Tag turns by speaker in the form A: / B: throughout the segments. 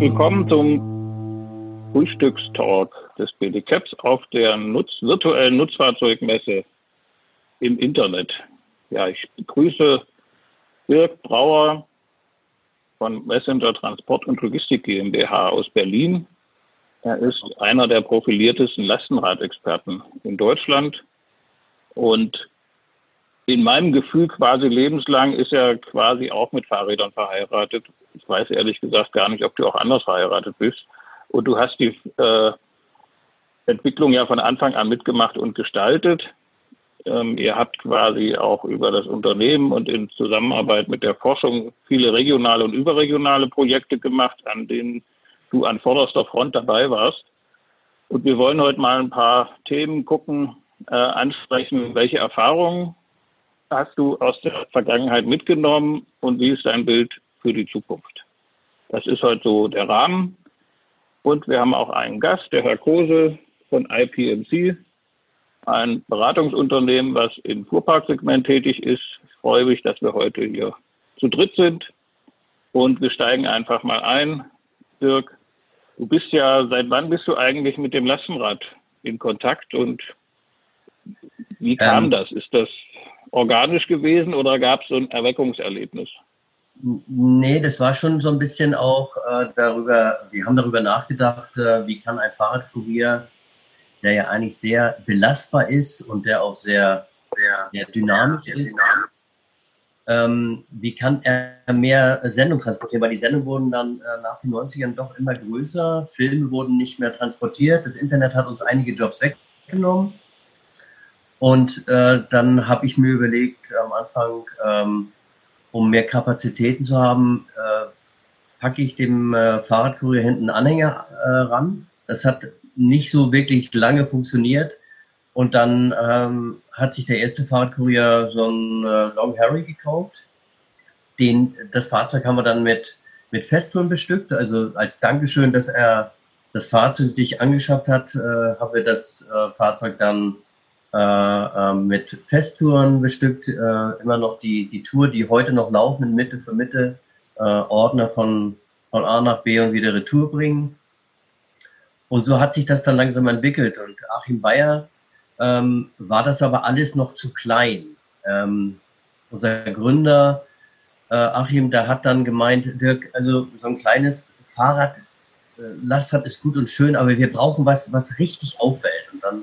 A: willkommen zum Frühstückstalk des BDCAPs auf der Nutz virtuellen Nutzfahrzeugmesse im Internet. Ja, ich begrüße Dirk Brauer von Messenger Transport und Logistik GmbH aus Berlin. Er ist einer der profiliertesten Lastenradexperten in Deutschland und in meinem Gefühl quasi lebenslang ist er quasi auch mit Fahrrädern verheiratet. Ich weiß ehrlich gesagt gar nicht, ob du auch anders verheiratet bist. Und du hast die äh, Entwicklung ja von Anfang an mitgemacht und gestaltet. Ähm, ihr habt quasi auch über das Unternehmen und in Zusammenarbeit mit der Forschung viele regionale und überregionale Projekte gemacht, an denen du an vorderster Front dabei warst. Und wir wollen heute mal ein paar Themen gucken, äh, ansprechen, welche Erfahrungen hast du aus der Vergangenheit mitgenommen und wie ist dein Bild für die Zukunft? Das ist heute so der Rahmen. Und wir haben auch einen Gast, der Herr Kose von IPMC, ein Beratungsunternehmen, was im Fuhrparksegment tätig ist. Ich freue mich, dass wir heute hier zu dritt sind. Und wir steigen einfach mal ein. Dirk, du bist ja, seit wann bist du eigentlich mit dem Lastenrad in Kontakt und wie kam ähm, das? Ist das organisch gewesen oder gab es so ein Erweckungserlebnis?
B: Nee, das war schon so ein bisschen auch äh, darüber, wir haben darüber nachgedacht, äh, wie kann ein Fahrradkurier, der ja eigentlich sehr belastbar ist und der auch sehr, sehr, sehr dynamisch sehr ist, ähm, wie kann er mehr Sendung transportieren? Weil die Sendungen wurden dann äh, nach den 90ern doch immer größer, Filme wurden nicht mehr transportiert, das Internet hat uns einige Jobs weggenommen. Und äh, dann habe ich mir überlegt, am Anfang, ähm, um mehr Kapazitäten zu haben, äh, packe ich dem äh, Fahrradkurier hinten Anhänger äh, ran. Das hat nicht so wirklich lange funktioniert. Und dann ähm, hat sich der erste Fahrradkurier so einen äh, Long Harry gekauft. Den, das Fahrzeug haben wir dann mit, mit Festtouren bestückt. Also als Dankeschön, dass er das Fahrzeug sich angeschafft hat, äh, haben wir das äh, Fahrzeug dann äh, äh, mit Festtouren bestückt, äh, immer noch die, die Tour, die heute noch laufen, in Mitte für Mitte, äh, Ordner von, von A nach B und wieder Retour bringen. Und so hat sich das dann langsam entwickelt. Und Achim Bayer ähm, war das aber alles noch zu klein. Ähm, unser Gründer äh, Achim, der hat dann gemeint, Dirk, also so ein kleines Fahrrad, äh, Lastrad ist gut und schön, aber wir brauchen was, was richtig auffällt. Und dann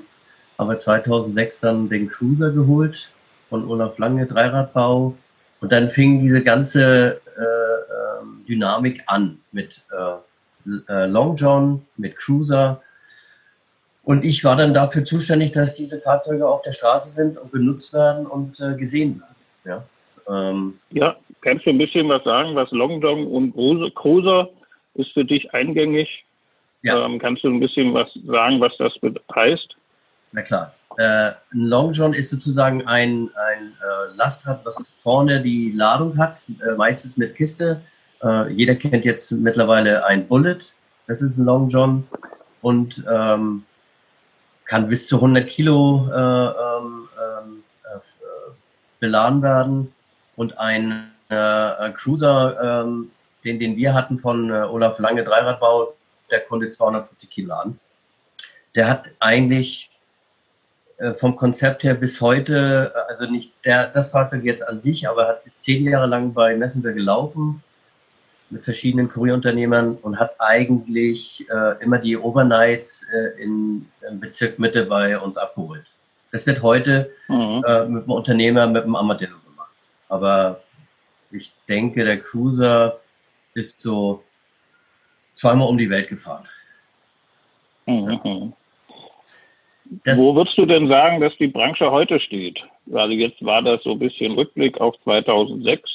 B: haben wir 2006 dann den Cruiser geholt von Olaf Lange, Dreiradbau. Und dann fing diese ganze äh, äh, Dynamik an mit äh, äh, Long John, mit Cruiser. Und ich war dann dafür zuständig, dass diese Fahrzeuge auf der Straße sind und benutzt werden und äh, gesehen werden.
A: Ja, ähm, ja, kannst du ein bisschen was sagen, was Long John und Cruiser ist für dich eingängig? Ja. Ähm, kannst du ein bisschen was sagen, was das heißt?
B: Na klar. Äh, ein Long John ist sozusagen ein, ein äh, Lastrad, was vorne die Ladung hat, äh, meistens mit Kiste. Äh, jeder kennt jetzt mittlerweile ein Bullet. Das ist ein Long John und ähm, kann bis zu 100 Kilo äh, ähm, ähm, äh, beladen werden. Und ein Cruiser, ähm, den, den wir hatten von Olaf Lange Dreiradbau, der konnte 240 Kilo laden. Der hat eigentlich äh, vom Konzept her bis heute, äh, also nicht der, das Fahrzeug jetzt an sich, aber hat ist zehn Jahre lang bei Messenger gelaufen mit verschiedenen Kurierunternehmern und hat eigentlich äh, immer die Overnights äh, in, im Bezirk Mitte bei uns abgeholt. Das wird heute mhm. äh, mit einem Unternehmer, mit einem Armadillo gemacht. Aber ich denke, der Cruiser ist so zweimal um die Welt gefahren.
A: Mhm. Das Wo würdest du denn sagen, dass die Branche heute steht? Also jetzt war das so ein bisschen Rückblick auf 2006.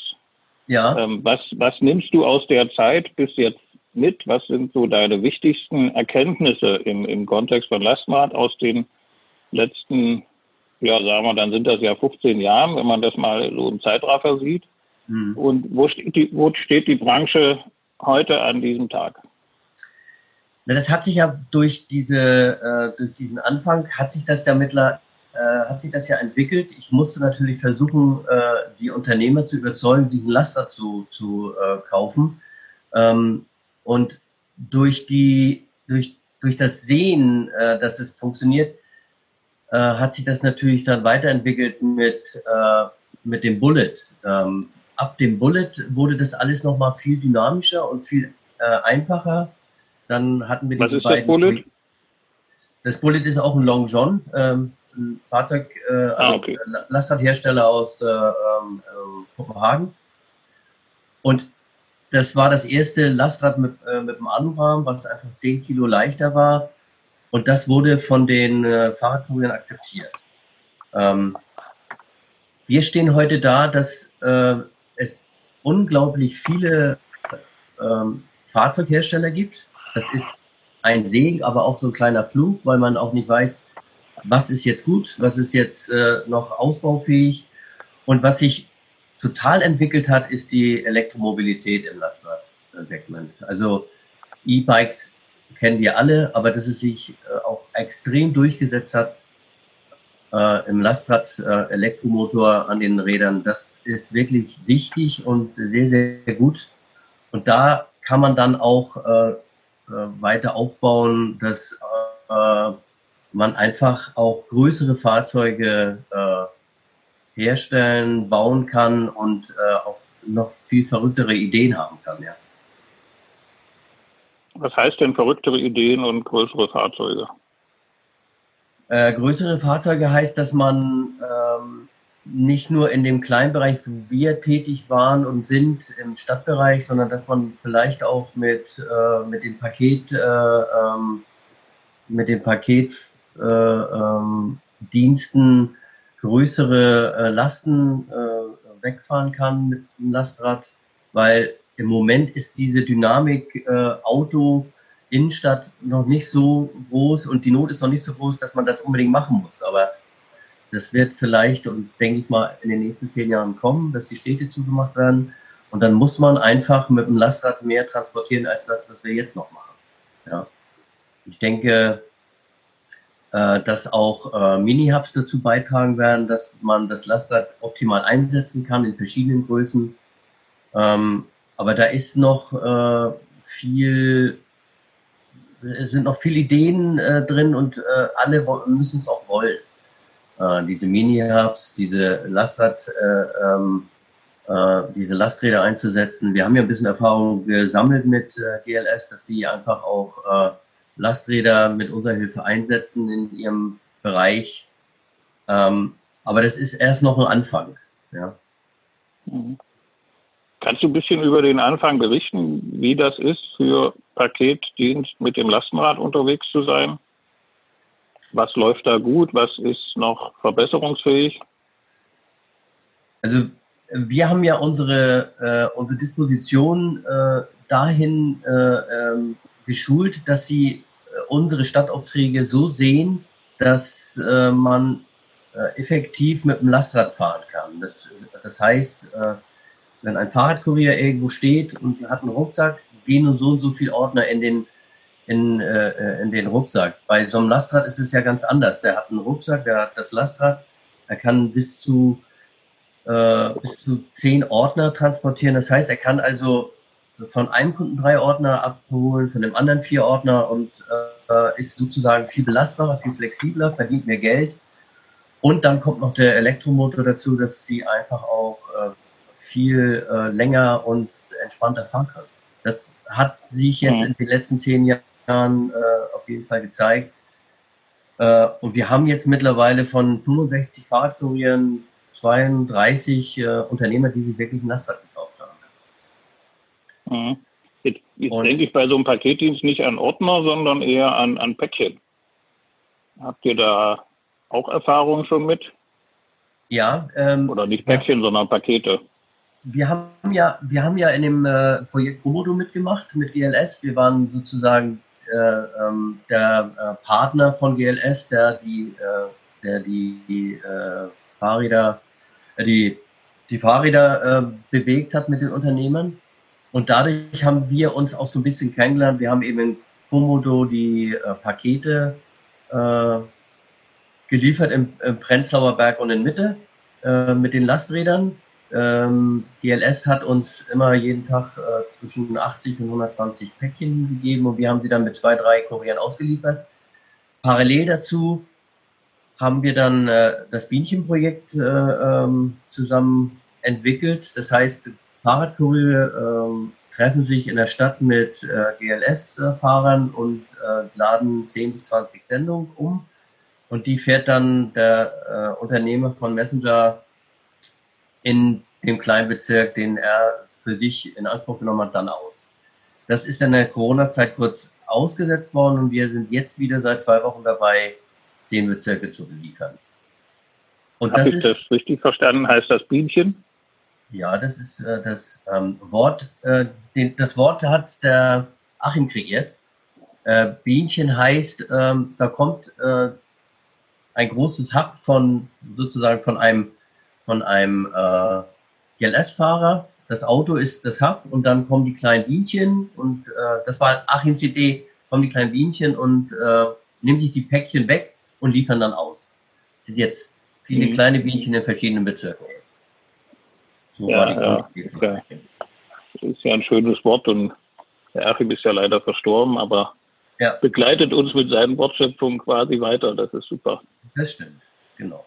A: Ja. Ähm, was, was nimmst du aus der Zeit bis jetzt mit? Was sind so deine wichtigsten Erkenntnisse im, im Kontext von Lastmart aus den letzten, ja, sagen wir, dann sind das ja 15 Jahren, wenn man das mal so im Zeitraffer sieht. Mhm. Und wo steht, die, wo steht die Branche heute an diesem Tag?
B: Na, das hat sich ja durch diese, äh, durch diesen Anfang hat sich das ja mittler, äh, hat sich das ja entwickelt. Ich musste natürlich versuchen, äh, die Unternehmer zu überzeugen, sich einen Laster zu, zu äh, kaufen. Ähm, und durch die, durch, durch das Sehen, äh, dass es funktioniert, äh, hat sich das natürlich dann weiterentwickelt mit, äh, mit dem Bullet. Ähm, ab dem Bullet wurde das alles nochmal viel dynamischer und viel äh, einfacher. Dann hatten wir
A: die Was ist das Bullet?
B: Das Bullet ist auch ein Long John, ähm, ein Fahrzeug, äh, ah, also okay. Lastradhersteller aus äh, äh, Kopenhagen. Und das war das erste Lastrad mit, äh, mit dem Anrahmen, was einfach 10 Kilo leichter war. Und das wurde von den äh, Fahrradkurieren akzeptiert. Ähm, wir stehen heute da, dass äh, es unglaublich viele ähm, Fahrzeughersteller gibt. Das ist ein Segen, aber auch so ein kleiner Flug, weil man auch nicht weiß, was ist jetzt gut, was ist jetzt äh, noch ausbaufähig. Und was sich total entwickelt hat, ist die Elektromobilität im Lastwagen-Segment. Also E-Bikes kennen wir alle, aber dass es sich äh, auch extrem durchgesetzt hat äh, im Lastrad äh, Elektromotor an den Rädern, das ist wirklich wichtig und sehr, sehr gut. Und da kann man dann auch äh weiter aufbauen, dass äh, man einfach auch größere Fahrzeuge äh, herstellen, bauen kann und äh, auch noch viel verrücktere Ideen haben kann, ja.
A: Was heißt denn verrücktere Ideen und größere Fahrzeuge?
B: Äh, größere Fahrzeuge heißt, dass man ähm, nicht nur in dem Kleinbereich, wo wir tätig waren und sind im Stadtbereich, sondern dass man vielleicht auch mit, äh, mit dem Paket, äh, ähm, mit dem Paketdiensten äh, ähm, größere äh, Lasten äh, wegfahren kann mit dem Lastrad, weil im Moment ist diese Dynamik äh, Auto Innenstadt noch nicht so groß und die Not ist noch nicht so groß, dass man das unbedingt machen muss. Aber das wird vielleicht und denke ich mal in den nächsten zehn Jahren kommen, dass die Städte zugemacht werden. Und dann muss man einfach mit dem Lastrad mehr transportieren als das, was wir jetzt noch machen. Ja. Ich denke, äh, dass auch äh, Mini-Hubs dazu beitragen werden, dass man das Lastrad optimal einsetzen kann in verschiedenen Größen. Ähm, aber da ist noch äh, viel, sind noch viele Ideen drin und alle müssen es auch wollen. Äh, diese Mini-Hubs, diese Lastrad, äh, ähm, äh, diese Lasträder einzusetzen. Wir haben ja ein bisschen Erfahrung gesammelt mit äh, GLS, dass sie einfach auch äh, Lasträder mit unserer Hilfe einsetzen in ihrem Bereich. Ähm, aber das ist erst noch ein Anfang. Ja.
A: Mhm. Kannst du ein bisschen über den Anfang berichten, wie das ist, für Paketdienst mit dem Lastenrad unterwegs zu sein? Was läuft da gut? Was ist noch verbesserungsfähig?
B: Also wir haben ja unsere, äh, unsere Disposition äh, dahin äh, ähm, geschult, dass sie äh, unsere Stadtaufträge so sehen, dass äh, man äh, effektiv mit dem Lastrad fahren kann. Das, das heißt, wenn ein Fahrradkurier irgendwo steht und hat einen Rucksack, gehen nur so und so viele Ordner in den, in, äh, in den Rucksack. Bei so einem Lastrad ist es ja ganz anders. Der hat einen Rucksack, der hat das Lastrad, er kann bis zu, äh, bis zu zehn Ordner transportieren. Das heißt, er kann also von einem Kunden drei Ordner abholen, von dem anderen vier Ordner und äh, ist sozusagen viel belastbarer, viel flexibler, verdient mehr Geld. Und dann kommt noch der Elektromotor dazu, dass sie einfach auch äh, viel äh, länger und entspannter fahren können. Das hat sich jetzt mhm. in den letzten zehn Jahren äh, auf jeden Fall gezeigt. Äh, und wir haben jetzt mittlerweile von 65 Fahrradkurieren 32 äh, Unternehmer, die sich wirklich ein Lastrad gekauft haben.
A: Mhm. Jetzt, jetzt denke ich bei so einem Paketdienst nicht an Ordner, sondern eher an, an Päckchen. Habt ihr da auch Erfahrungen schon mit?
B: Ja.
A: Ähm, Oder nicht Päckchen, ja. sondern Pakete
B: wir haben ja, wir haben ja in dem äh, Projekt Promodo mitgemacht mit GLS. Wir waren sozusagen äh, der äh, Partner von GLS, der die, äh, der die, die äh, Fahrräder, äh, die, die Fahrräder bewegt hat mit den Unternehmern. Und dadurch haben wir uns auch so ein bisschen kennengelernt. Wir haben eben in Komodo die Pakete geliefert im, im Prenzlauer Berg und in Mitte mit den Lasträdern Ähm, GLS hat uns immer jeden Tag zwischen 80 und 120 Päckchen gegeben und wir haben sie dann mit zwei, drei Kurieren ausgeliefert. Parallel dazu haben wir dann äh, das Bienchenprojekt äh, ähm, zusammen entwickelt. Das heißt, Fahrradkuriere ähm, treffen sich in der Stadt mit äh, GLS-Fahrern und äh, laden 10 bis 20 Sendungen um. Und die fährt dann der äh, Unternehmer von Messenger in dem Kleinbezirk, den er für sich in Anspruch genommen hat, dann aus. Das ist in der Corona-Zeit kurz ausgesetzt worden und wir sind jetzt wieder seit zwei Wochen dabei, zehn Bezirke zu beliefern.
A: Habe ich ist, das richtig verstanden? Heißt das Bienchen?
B: Ja, das ist äh, das ähm, Wort. Äh, den, das Wort hat der Achim kreiert. Äh, Bienchen heißt, ähm, da kommt äh, ein großes Hub von sozusagen von einem von einem äh, GLS-Fahrer. Das Auto ist das Hub und dann kommen die kleinen Bienchen und äh, das war Achims Idee, kommen die kleinen Bienchen und äh, nehmen sich die Päckchen weg und liefern dann aus. Das sind jetzt viele mhm. kleine Bienchen in verschiedenen Bezirken.
A: So ja, ja, ja. Das ist ja ein schönes Wort und der Achim ist ja leider verstorben, aber ja. begleitet uns mit seinen Wortschöpfungen quasi weiter. Das ist super.
B: Das stimmt, genau.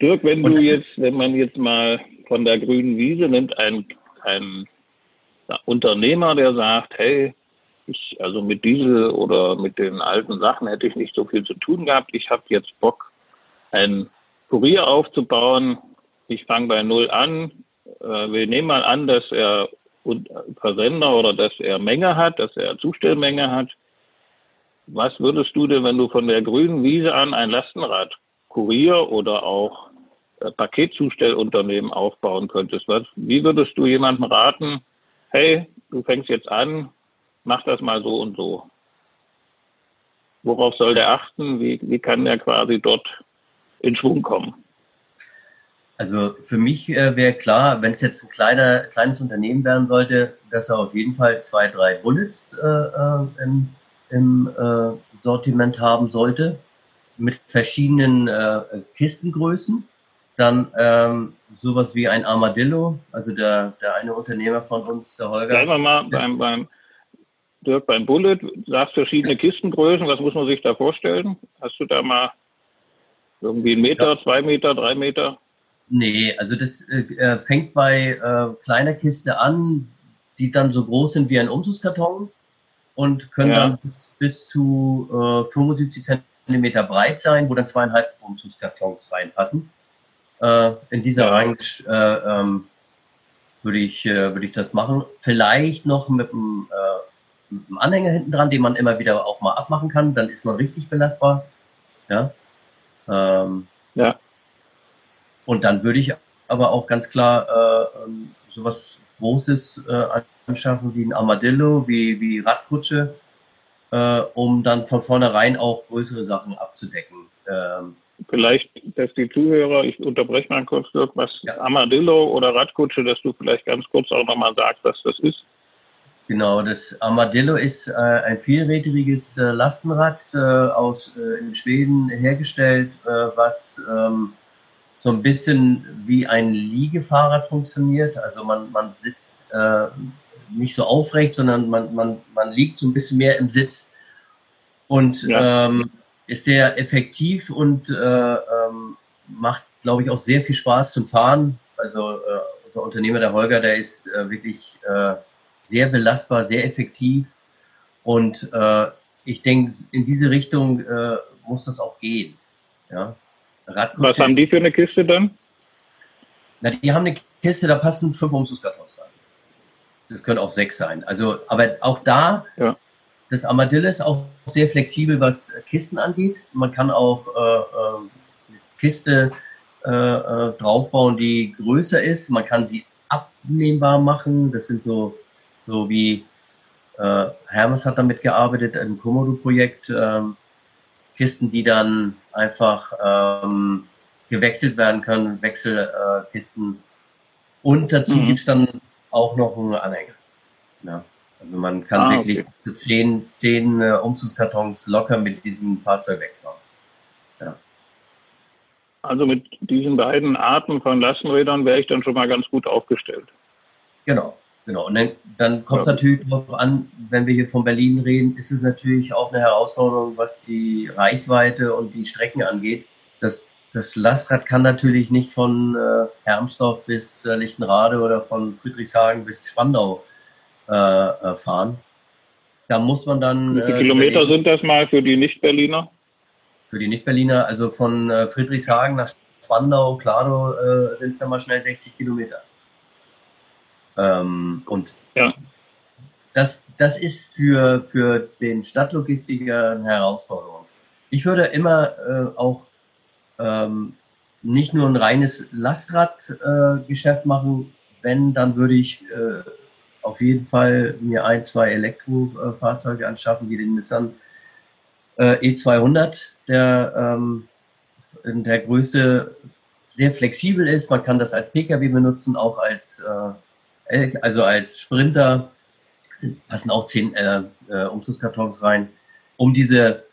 A: Dirk, wenn du jetzt, wenn man jetzt mal von der grünen Wiese nimmt, ein, ein Unternehmer, der sagt, hey, ich, also mit Diesel oder mit den alten Sachen hätte ich nicht so viel zu tun gehabt. Ich habe jetzt Bock, ein Kurier aufzubauen. Ich fange bei Null an. Äh, wir nehmen mal an, dass er Versender oder dass er Menge hat, dass er Zustellmenge hat. Was würdest du denn, wenn du von der grünen Wiese an ein Lastenrad Kurier oder auch Paketzustellunternehmen aufbauen könntest. Was, wie würdest du jemandem raten, hey, du fängst jetzt an, mach das mal so und so? Worauf soll der achten? Wie, wie kann der quasi dort in Schwung kommen?
B: Also für mich äh, wäre klar, wenn es jetzt ein kleiner, kleines Unternehmen werden sollte, dass er auf jeden Fall zwei, drei Bullets äh, äh im, im äh, Sortiment haben sollte, mit verschiedenen äh, Kistengrößen. Dann ähm, sowas wie ein Armadillo, also der, der eine Unternehmer von uns, der Holger.
A: Bleiben wir mal beim, beim Dirk, beim Bullet, sagst verschiedene Kistengrößen, was muss man sich da vorstellen? Hast du da mal irgendwie einen Meter, ja. zwei Meter, drei Meter?
B: Nee, also das äh, äh, fängt bei äh, kleiner Kiste an, die dann so groß sind wie ein Umzugskarton und können ja. dann bis, bis zu äh, 75 Zentimeter breit sein, wo dann zweieinhalb Umzugskartons reinpassen. Äh, in dieser Range äh, ähm, würde ich, äh, würde ich das machen. Vielleicht noch mit einem, äh, mit einem Anhänger hinten dran, den man immer wieder auch mal abmachen kann. Dann ist man richtig belastbar. Ja. Ähm, ja. Und dann würde ich aber auch ganz klar äh, ähm, sowas Großes äh, anschaffen wie ein Armadillo, wie, wie Radkutsche, um dann von vornherein auch größere Sachen abzudecken. Ähm,
A: vielleicht, dass die Zuhörer, ich unterbreche mal kurz, was ja. Armadillo oder Radkutsche, dass du vielleicht ganz kurz auch nochmal sagst, was das ist.
B: Genau, das Armadillo ist äh, ein vierrädriges äh, Lastenrad äh, aus äh, in Schweden hergestellt, äh, was ähm, so ein bisschen wie ein Liegefahrrad funktioniert. Also man, man sitzt äh, nicht so aufrecht, sondern man, man, man liegt so ein bisschen mehr im Sitz und ja. ähm, ist sehr effektiv und äh, ähm, macht, glaube ich, auch sehr viel Spaß zum Fahren. Also äh, unser Unternehmer, der Holger, der ist äh, wirklich äh, sehr belastbar, sehr effektiv und äh, ich denke, in diese Richtung äh, muss das auch gehen. Ja.
A: Was haben die für eine Kiste dann?
B: Na, die haben eine Kiste, da passen fünf Umzugskartons rein. Das können auch sechs sein. Also, aber auch da, ja. Das Armadillo ist auch sehr flexibel, was Kisten angeht. Man kann auch äh, äh, Kiste äh, äh, draufbauen, die größer ist. Man kann sie abnehmbar machen. Das sind so, so wie äh, Hermes hat damit gearbeitet, ein Komodo-Projekt. Ähm, Kisten, die dann einfach ähm, gewechselt werden können, Wechselkisten. Äh, und dazu mhm. es dann auch noch einen Anhänger. Ja. Also man kann ah, wirklich okay. zehn, zehn äh, Umzugskartons locker mit diesem Fahrzeug wegfahren. Ja.
A: Also mit diesen beiden Arten von Lastenrädern wäre ich dann schon mal ganz gut aufgestellt.
B: Genau, genau. Und dann, dann kommt es ja. natürlich darauf an, wenn wir hier von Berlin reden, ist es natürlich auch eine Herausforderung, was die Reichweite und die Strecken angeht. Das, das Lastrad kann natürlich nicht von äh, Hermsdorf bis äh, Lichtenrade oder von Friedrichshagen bis Spandau äh, äh fahren. Da muss man dann.
A: Wie viele äh, Kilometer sind das mal für die Nicht-Berliner?
B: für die Nicht-Berliner, also von äh, Friedrichshagen nach Spandau, Klado äh, sind es dann mal schnell 60 Kilometer. Ähm, und ja. das, das ist für, für den Stadtlogistiker eine Herausforderung. Ich würde immer äh, auch ähm, nicht nur ein reines Lastradgeschäft äh, machen, wenn, dann würde ich äh, auf jeden Fall mir ein, zwei Elektrofahrzeuge anschaffen, wie den Nissan äh, E200, der ähm, in der Größe sehr flexibel ist. Man kann das als Pkw benutzen, auch als, äh, also als Sprinter. Passen auch zehn äh, äh, Umzugskartons rein, um diese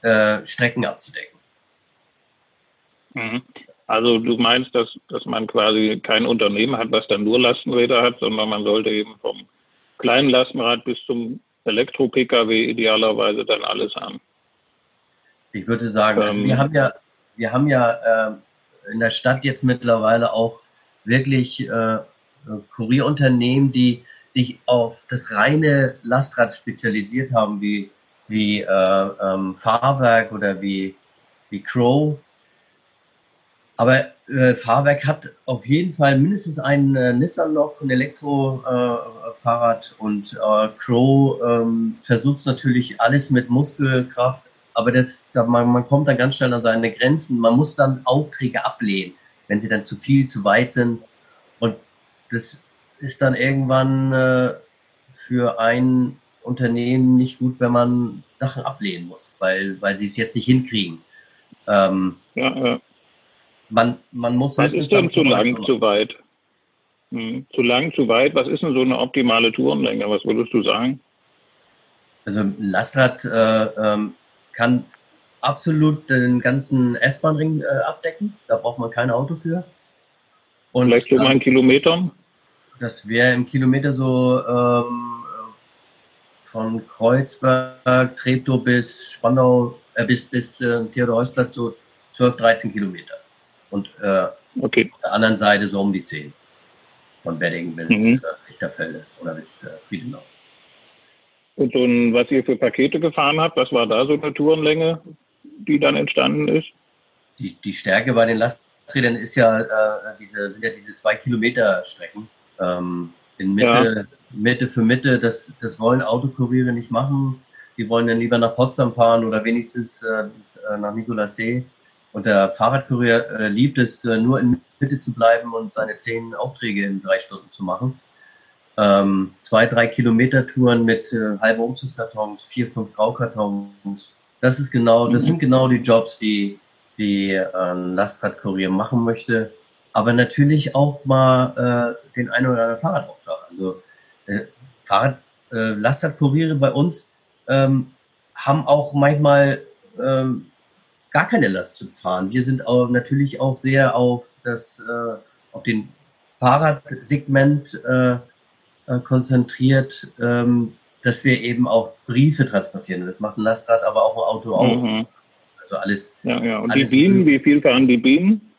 B: äh, Strecken abzudecken.
A: Mhm. Also du meinst, dass, dass man quasi kein Unternehmen hat, was dann nur Lastenräder hat, sondern man sollte eben vom kleinen Lastenrad bis zum Elektro-Pkw idealerweise dann alles haben.
B: Ich würde sagen, also wir ähm. haben ja, wir haben ja äh, in der Stadt jetzt mittlerweile auch wirklich äh, Kurierunternehmen, die sich auf das reine Lastrad spezialisiert haben, wie, wie äh, ähm, Fahrwerk oder wie, wie Crow. Aber äh, Fahrwerk hat auf jeden Fall mindestens ein äh, Nissan noch, ein Elektrofahrrad äh, und äh, Crow ähm, versucht natürlich alles mit Muskelkraft aber das, da man, man kommt dann ganz schnell an seine Grenzen. Man muss dann Aufträge ablehnen, wenn sie dann zu viel, zu weit sind. Und das ist dann irgendwann äh, für ein Unternehmen nicht gut, wenn man Sachen ablehnen muss, weil, weil sie es jetzt nicht hinkriegen. Ähm, ja, ja. Man, man muss
A: Was ist denn zu lang, zu weit? Hm, zu lang, zu weit? Was ist denn so eine optimale Tourenlänge? Was würdest du sagen?
B: Also Lastrad äh, ähm, kann absolut den ganzen S-Bahn-Ring äh, abdecken. Da braucht man kein Auto für.
A: Und Vielleicht so mal einen Kilometer?
B: Das wäre im Kilometer so ähm, von Kreuzberg, Treptow bis Spandau, äh, bis, bis äh, Theodor-Heuss-Platz so 12, 13 Kilometer. Und äh, okay. auf der anderen Seite so um die 10. Von Wedding bis mhm. äh, Richterfelde oder bis äh, Friedenau.
A: Und, und was ihr für Pakete gefahren habt, was war da so eine Tourenlänge, die dann entstanden ist?
B: Die, die Stärke bei den Lasträdern ist ja, äh, diese, sind ja diese zwei Kilometer Strecken. Ähm, in Mitte, ja. Mitte für Mitte, das, das wollen Autokuriere nicht machen. Die wollen dann lieber nach Potsdam fahren oder wenigstens äh, nach Nikolassee. Und der Fahrradkurier äh, liebt es, äh, nur in Mitte zu bleiben und seine zehn Aufträge in drei Stunden zu machen ähm, zwei, drei Kilometer Touren mit äh, halben Umzugskartons, vier, fünf Graukartons. Das ist genau, das mhm. sind genau die Jobs, die die äh, ein Lastradkurier machen möchte. Aber natürlich auch mal äh, den einen oder anderen Fahrradauftrag. Also äh, Fahrrad, äh, Lastradkuriere bei uns ähm, haben auch manchmal ähm, gar keine Last zu fahren. Wir sind auch natürlich auch sehr auf das, äh, auf den Fahrradsegment äh, äh, konzentriert, ähm, dass wir eben auch Briefe transportieren. Das macht ein Lastrad, aber auch ein Auto auch. Mhm.
A: Also alles. Ja, ja. Und alles die Bienen, wie viel fahren die Bienen?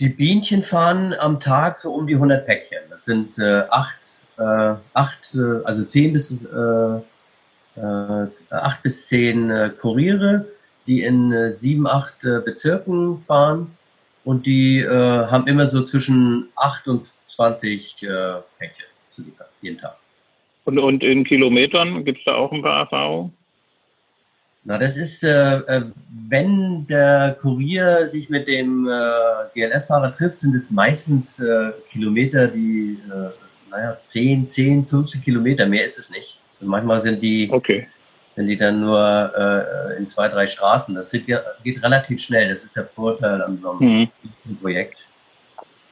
B: Die Bienchen fahren am Tag so um die 100 Päckchen. Das sind äh, acht, äh, acht äh, also zehn bis äh, äh, acht bis zehn äh, Kuriere, die in äh, sieben, acht äh, Bezirken fahren und die äh, haben immer so zwischen 8 und 20 äh, Päckchen zu liefern, jeden Tag.
A: Und, und in Kilometern gibt es da auch ein paar Erfahrungen?
B: Na, das ist, äh, äh wenn der Kurier sich mit dem äh, GLS-Fahrer trifft, sind es meistens äh, Kilometer, die, äh, naja, 10, 10, 15 Kilometer, mehr ist es nicht. Manchmal sind die okay wenn die dann nur äh, in zwei, drei Straßen, das geht, geht, relativ schnell. Das ist der Vorteil an so einem mhm. Projekt.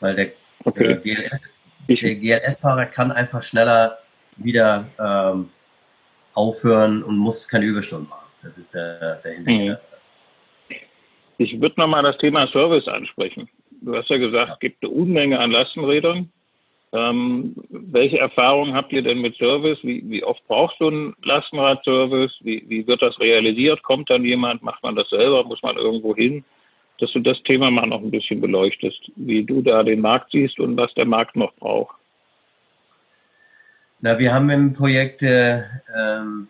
B: Weil der, okay. GLS, der GLS-Fahrer kann einfach schneller wieder ähm, aufhören und muss keine Überstunden machen. Das ist der, der Hintergrund. Mhm.
A: Ich würde nochmal das Thema Service ansprechen. Du hast ja gesagt, es gibt eine Unmenge an Lastenrädern. Ähm, welche Erfahrungen habt ihr denn mit Service? Wie, wie oft brauchst du einen Lastenradservice? Wie, wie wird das realisiert? Kommt dann jemand? Macht man das selber? Muss man irgendwo hin? Dass du das Thema mal noch ein bisschen beleuchtest, wie du da den Markt siehst und was der Markt noch braucht.
B: Na, wir haben im Projekt äh, ähm,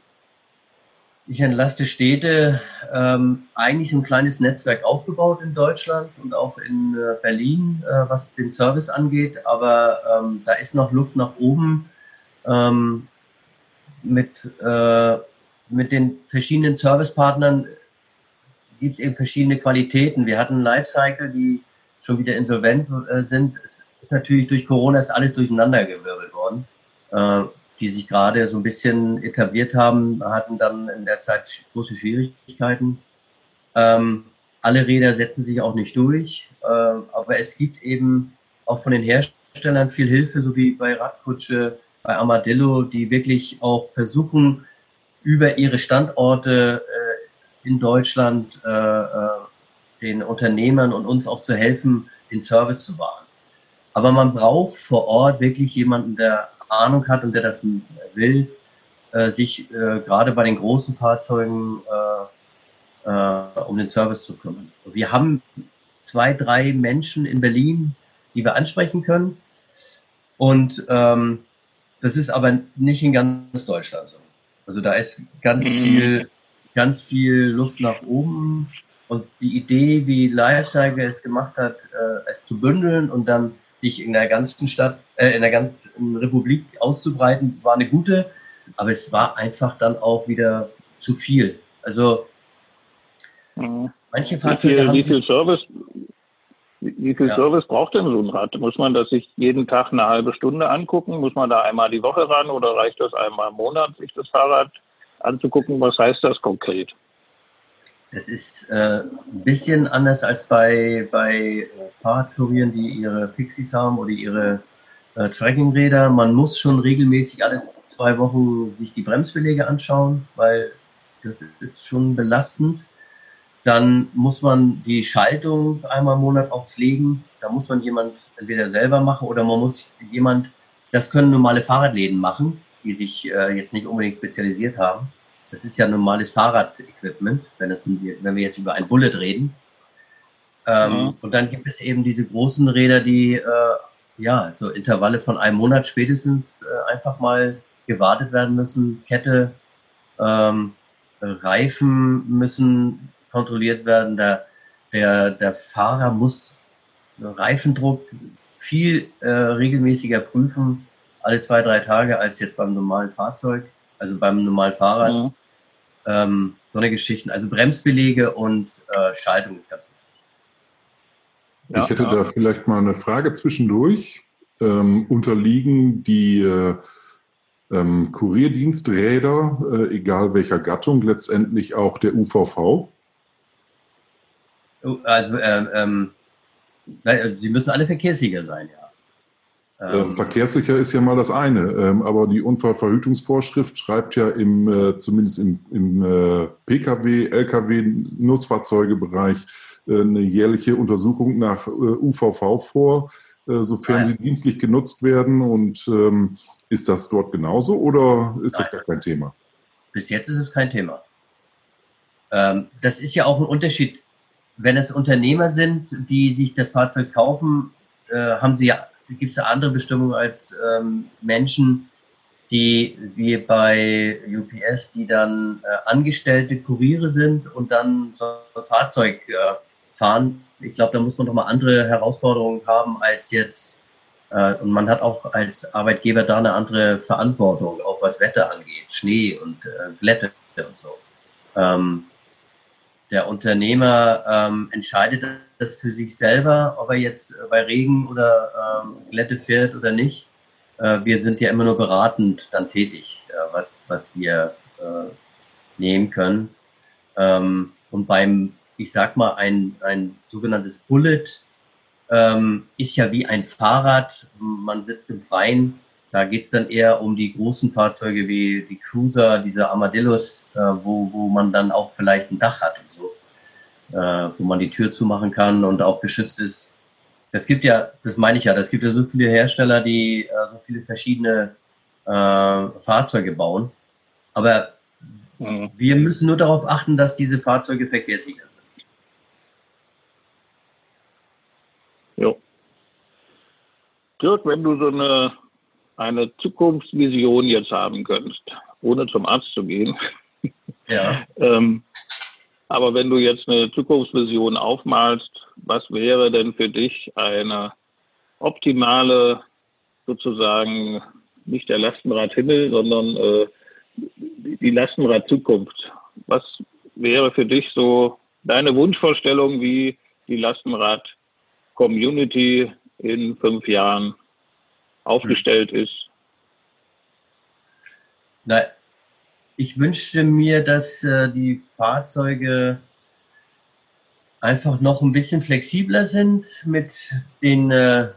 B: ich entlaste Städte ähm, eigentlich ein kleines Netzwerk aufgebaut in Deutschland und auch in äh, Berlin, äh, was den Service angeht. Aber ähm, da ist noch Luft nach oben ähm, mit, äh, mit den verschiedenen Servicepartnern gibt es eben verschiedene Qualitäten. Wir hatten Lifecycle, die schon wieder insolvent äh, sind. Es ist natürlich durch Corona ist alles durcheinandergewirbelt worden. Die sich gerade so ein bisschen etabliert haben, hatten dann in der Zeit große Schwierigkeiten. Ähm, alle Räder setzen sich auch nicht durch, äh, aber es gibt eben auch von den Herstellern viel Hilfe, so wie bei Radkutsche, bei Armadillo, die wirklich auch versuchen, über ihre Standorte äh, in Deutschland äh, äh den Unternehmern und uns auch zu helfen, den Service zu wahren. Aber man braucht vor Ort wirklich jemanden, der Ahnung hat und der das will, äh, sich äh, gerade bei den großen Fahrzeugen äh, äh, um den Service zu kümmern. Wir haben zwei, drei Menschen in Berlin, die wir ansprechen können. Und ähm, das ist aber nicht in ganz Deutschland so. Also da ist ganz mhm. viel, ganz viel Luft nach oben. Und die Idee, wie Lifestyle es gemacht hat, äh, es zu bündeln und dann sich in der ganzen Stadt, äh, in der ganzen Republik auszubreiten, war eine gute, aber es war einfach dann auch wieder zu viel. Also
A: mhm. manche Fahrzeuge. Wie viel, wie viel Service, wie viel ja. Service braucht denn so ein Rad? Muss man das sich jeden Tag eine halbe Stunde angucken? Muss man da einmal die Woche ran oder reicht das einmal im Monat, sich das Fahrrad anzugucken? Was heißt das konkret?
B: Es ist äh, ein bisschen anders als bei, bei Fahrradkurieren, die ihre Fixis haben oder ihre äh, Trackingräder. Man muss schon regelmäßig alle zwei Wochen sich die Bremsbeläge anschauen, weil das ist schon belastend. Dann muss man die Schaltung einmal im Monat auch pflegen. Da muss man jemand entweder selber machen oder man muss jemand, das können normale Fahrradläden machen, die sich äh, jetzt nicht unbedingt spezialisiert haben. Das ist ja normales Fahrradequipment, wenn, es, wenn wir jetzt über ein Bullet reden. Ähm, mhm. Und dann gibt es eben diese großen Räder, die äh, ja so Intervalle von einem Monat spätestens äh, einfach mal gewartet werden müssen. Kette, ähm, Reifen müssen kontrolliert werden. Der, der, der Fahrer muss Reifendruck viel äh, regelmäßiger prüfen, alle zwei, drei Tage, als jetzt beim normalen Fahrzeug, also beim normalen Fahrrad. Mhm ähm, so eine Geschichten. Also Bremsbelege und äh, Schaltung ist ganz
C: wichtig. ich hätte ja. da vielleicht mal eine Frage zwischendurch. Ähm, unterliegen die äh, ähm, Kurierdiensträder, äh, egal welcher Gattung, letztendlich auch der UVV?
B: Oh, also, ähm, ähm, sie müssen alle Verkehrssieger sein, ja.
C: Ähm, ähm, Verkehrssicher ist ja mal das eine, ähm, aber die Unfallverhütungsvorschrift schreibt ja im, äh, zumindest im, im äh, Pkw, Lkw, Nutzfahrzeugebereich äh, eine jährliche Untersuchung nach äh, UVV vor, äh, sofern Nein. sie dienstlich genutzt werden. Und ähm, ist das dort genauso oder ist Nein. das gar kein Thema?
B: Bis jetzt ist es kein Thema. Ähm, das ist ja auch ein Unterschied. Wenn es Unternehmer sind, die sich das Fahrzeug kaufen, äh, haben sie ja gibt es andere Bestimmungen als ähm, Menschen, die wie bei UPS, die dann äh, angestellte Kuriere sind und dann so ein Fahrzeug äh, fahren. Ich glaube, da muss man doch mal andere Herausforderungen haben als jetzt. Äh, und man hat auch als Arbeitgeber da eine andere Verantwortung, auch was Wetter angeht, Schnee und äh, Glätte und so. Ähm, der Unternehmer ähm, entscheidet das für sich selber, ob er jetzt bei Regen oder ähm, Glätte fährt oder nicht. Äh, wir sind ja immer nur beratend dann tätig, äh, was, was wir äh, nehmen können. Ähm, und beim, ich sag mal, ein, ein sogenanntes Bullet ähm, ist ja wie ein Fahrrad. Man sitzt im Freien da geht es dann eher um die großen Fahrzeuge wie die Cruiser, diese Armadillos, äh, wo, wo man dann auch vielleicht ein Dach hat und so. äh, wo man die Tür zumachen kann und auch geschützt ist. Es gibt ja, das meine ich ja, es gibt ja so viele Hersteller, die äh, so viele verschiedene äh, Fahrzeuge bauen. Aber mhm. wir müssen nur darauf achten, dass diese Fahrzeuge verkehrssicher sind.
A: Jo. Dirk, wenn du so eine, eine Zukunftsvision jetzt haben könntest, ohne zum Arzt zu gehen, ja. ähm, aber wenn du jetzt eine Zukunftsvision aufmalst, was wäre denn für dich eine optimale, sozusagen nicht der Lastenradhimmel, sondern äh, die Lastenrad-Zukunft? Was wäre für dich so deine Wunschvorstellung, wie die Lastenrad-Community in fünf Jahren aufgestellt hm. ist?
B: Na, ich wünschte mir, dass äh, die Fahrzeuge einfach noch ein bisschen flexibler sind mit den, äh,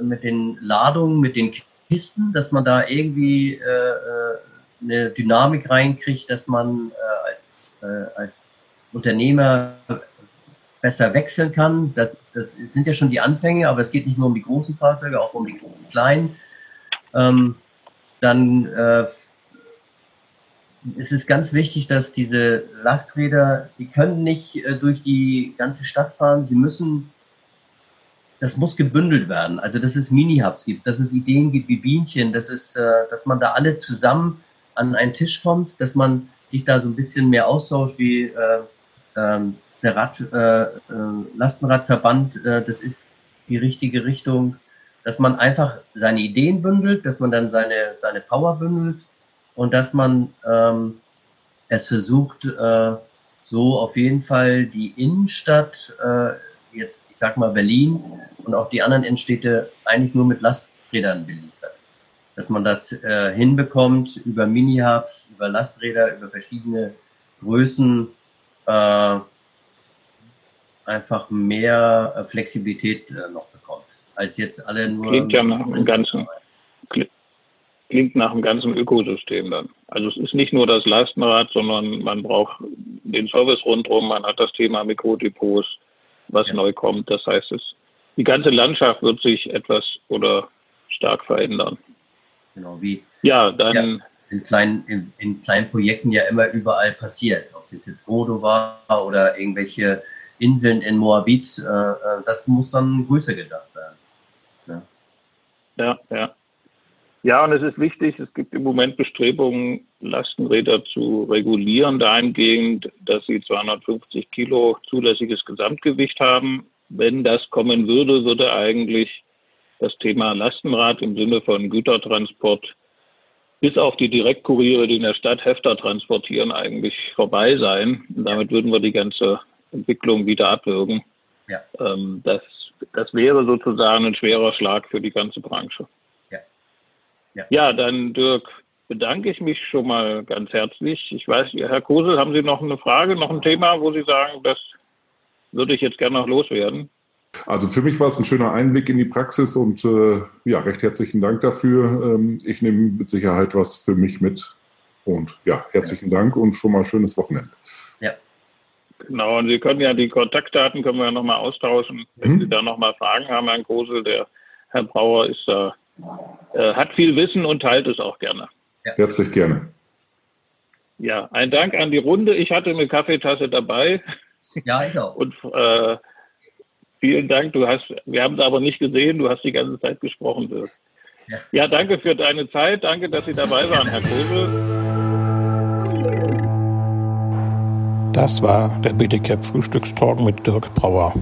B: mit den Ladungen, mit den Kisten, dass man da irgendwie äh, äh eine Dynamik reinkriegt, dass man äh, als, äh, als Unternehmer besser wechseln kann. Das, das sind ja schon die Anfänge, aber es geht nicht nur um die großen Fahrzeuge, auch um die kleinen. Ähm, dann äh, es ist ganz wichtig, dass diese Lasträder, die können nicht äh, durch die ganze Stadt fahren, sie müssen, das muss gebündelt werden. Also dass es Mini-Hubs gibt, dass es Ideen gibt wie Bienchen, dass es, äh, dass man da alle zusammen an einen Tisch kommt, dass man sich da so ein bisschen mehr austauscht wie äh, ähm, der Rad, äh, äh, Lastenradverband, äh, das ist die richtige Richtung, dass man einfach seine Ideen bündelt, dass man dann seine, seine Power bündelt und dass man ähm, es versucht, äh, so auf jeden Fall die Innenstadt, äh, jetzt ich sag mal Berlin und auch die anderen Innenstädte eigentlich nur mit Lasträdern beliefert. Dass man das äh, hinbekommt über Mini-Hubs, über Lasträder, über verschiedene Größen, äh, einfach mehr äh, Flexibilität äh, noch bekommt, als jetzt alle nur.
A: Klingt ja nach dem Ganzen klingt nach einem ganzen Ökosystem dann. Also es ist nicht nur das Lastenrad, sondern man braucht den Service rundherum, man hat das Thema Mikrodepots, was ja. neu kommt. Das heißt, es, die ganze Landschaft wird sich etwas oder stark verändern.
B: Genau, wie ja, dann ja, in, kleinen, in, in, kleinen Projekten ja immer überall passiert. Ob das jetzt Rodo war oder irgendwelche Inseln in Moabit, äh, äh das muss dann größer gedacht werden.
A: Ja, ja. ja. Ja, und es ist wichtig, es gibt im Moment Bestrebungen, Lastenräder zu regulieren, dahingehend, dass sie 250 Kilo zulässiges Gesamtgewicht haben. Wenn das kommen würde, würde eigentlich das Thema Lastenrad im Sinne von Gütertransport bis auf die Direktkuriere, die in der Stadt Hefter transportieren, eigentlich vorbei sein. Und damit würden wir die ganze Entwicklung wieder abwürgen. Ja. Ähm, das, das wäre sozusagen ein schwerer Schlag für die ganze Branche. Ja. ja, dann Dirk, bedanke ich mich schon mal ganz herzlich. Ich weiß, Herr Kosel, haben Sie noch eine Frage, noch ein Thema, wo Sie sagen, das würde ich jetzt gerne noch loswerden?
C: Also für mich war es ein schöner Einblick in die Praxis und äh, ja, recht herzlichen Dank dafür. Ähm, ich nehme mit Sicherheit was für mich mit. Und ja, herzlichen ja. Dank und schon mal schönes Wochenende.
A: Ja. Genau, und Sie können ja die Kontaktdaten können wir ja nochmal austauschen. Wenn mhm. Sie da nochmal Fragen haben, Herrn Kosel, der Herr Brauer ist da äh, hat viel Wissen und teilt es auch gerne.
C: Ja. Herzlich gerne.
A: Ja, ein Dank an die Runde. Ich hatte eine Kaffeetasse dabei.
B: Ja, ich auch.
A: Und äh, vielen Dank. Du hast, wir haben es aber nicht gesehen. Du hast die ganze Zeit gesprochen. Ja. ja, danke für deine Zeit. Danke, dass Sie dabei waren, Herr Kose.
D: Das war der BTCAP Frühstückstalk mit Dirk Brauer.